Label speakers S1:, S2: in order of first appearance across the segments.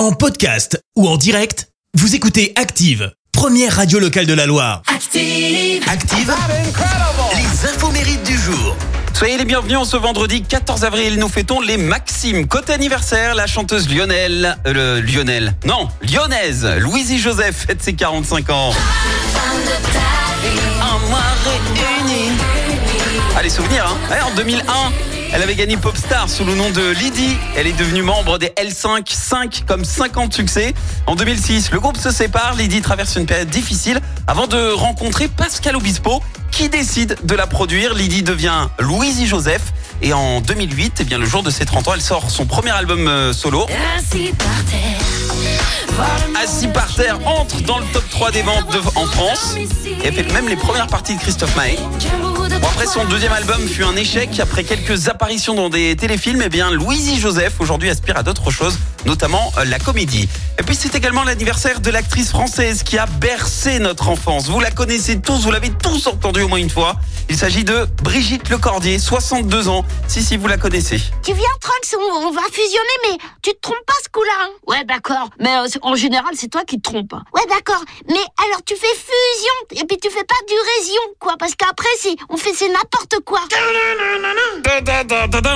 S1: En podcast ou en direct, vous écoutez Active, première radio locale de la Loire.
S2: Active.
S1: Active, les infos mérites du jour.
S3: Soyez les bienvenus en ce vendredi 14 avril. Nous fêtons les Maximes. Côté anniversaire, la chanteuse Lionel, euh, le Lionel, non, lyonnaise, Louisie Joseph fête ses 45 ans. Un mois réunis. Ah, les souvenirs, hein. Ouais, en 2001, elle avait gagné Popstar sous le nom de Lydie. Elle est devenue membre des L5, 5 comme 50 succès. En 2006, le groupe se sépare. Lydie traverse une période difficile avant de rencontrer Pascal Obispo qui décide de la produire. Lydie devient Louisie Joseph. Et en 2008, eh bien, le jour de ses 30 ans, elle sort son premier album euh, solo.
S2: Assis par terre.
S3: Assis par terre entre dans le top 3 des ventes de- en France. Et elle fait même les premières parties de Christophe Maé. Bon, après son deuxième album fut un échec. Après quelques apparitions dans des téléfilms, eh bien Louisie Joseph aujourd'hui aspire à d'autres choses, notamment euh, la comédie. Et puis c'est également l'anniversaire de l'actrice française qui a bercé notre enfance. Vous la connaissez tous, vous l'avez tous entendu au moins une fois. Il s'agit de Brigitte Lecordier, 62 ans. Si si vous la connaissez.
S4: Tu viens, Trunks, on, on va fusionner, mais tu te trompes pas ce coup-là. hein ouais, d'accord. Mais euh, en général, c'est toi qui te trompes. hein. Ouais, d'accord. Mais alors, tu fais fusion, et puis tu fais pas durésion, quoi. Parce qu'après, c'est, on c'est n'importe quoi.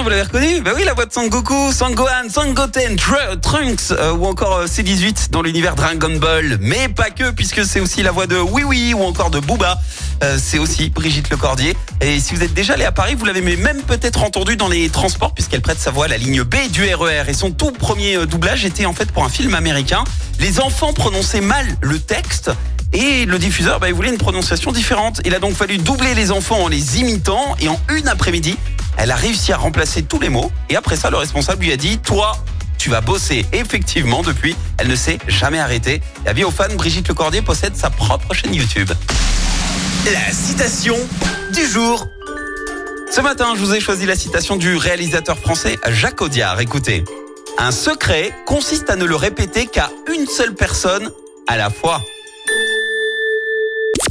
S3: Vous l'avez reconnu Bah oui, la voix de Sangoku, Sangohan, Sangoten, Tr- Trunks euh, ou encore euh, C18 dans l'univers Dragon Ball. Mais pas que, puisque c'est aussi la voix de Oui Oui ou encore de Booba. Euh, c'est aussi Brigitte Lecordier. Et si vous êtes déjà allé à Paris, vous l'avez même peut-être entendu dans les transports, puisqu'elle prête sa voix à la ligne B du RER. Et son tout premier doublage était en fait pour un film américain. Les enfants prononçaient mal le texte. Et le diffuseur, bah, il voulait une prononciation différente. Il a donc fallu doubler les enfants en les imitant. Et en une après-midi, elle a réussi à remplacer tous les mots. Et après ça, le responsable lui a dit, toi, tu vas bosser. Effectivement, depuis, elle ne s'est jamais arrêtée. La vie aux fans, Brigitte Lecordier possède sa propre chaîne YouTube.
S1: La citation du jour.
S3: Ce matin, je vous ai choisi la citation du réalisateur français Jacques Audiard. Écoutez. Un secret consiste à ne le répéter qu'à une seule personne à la fois.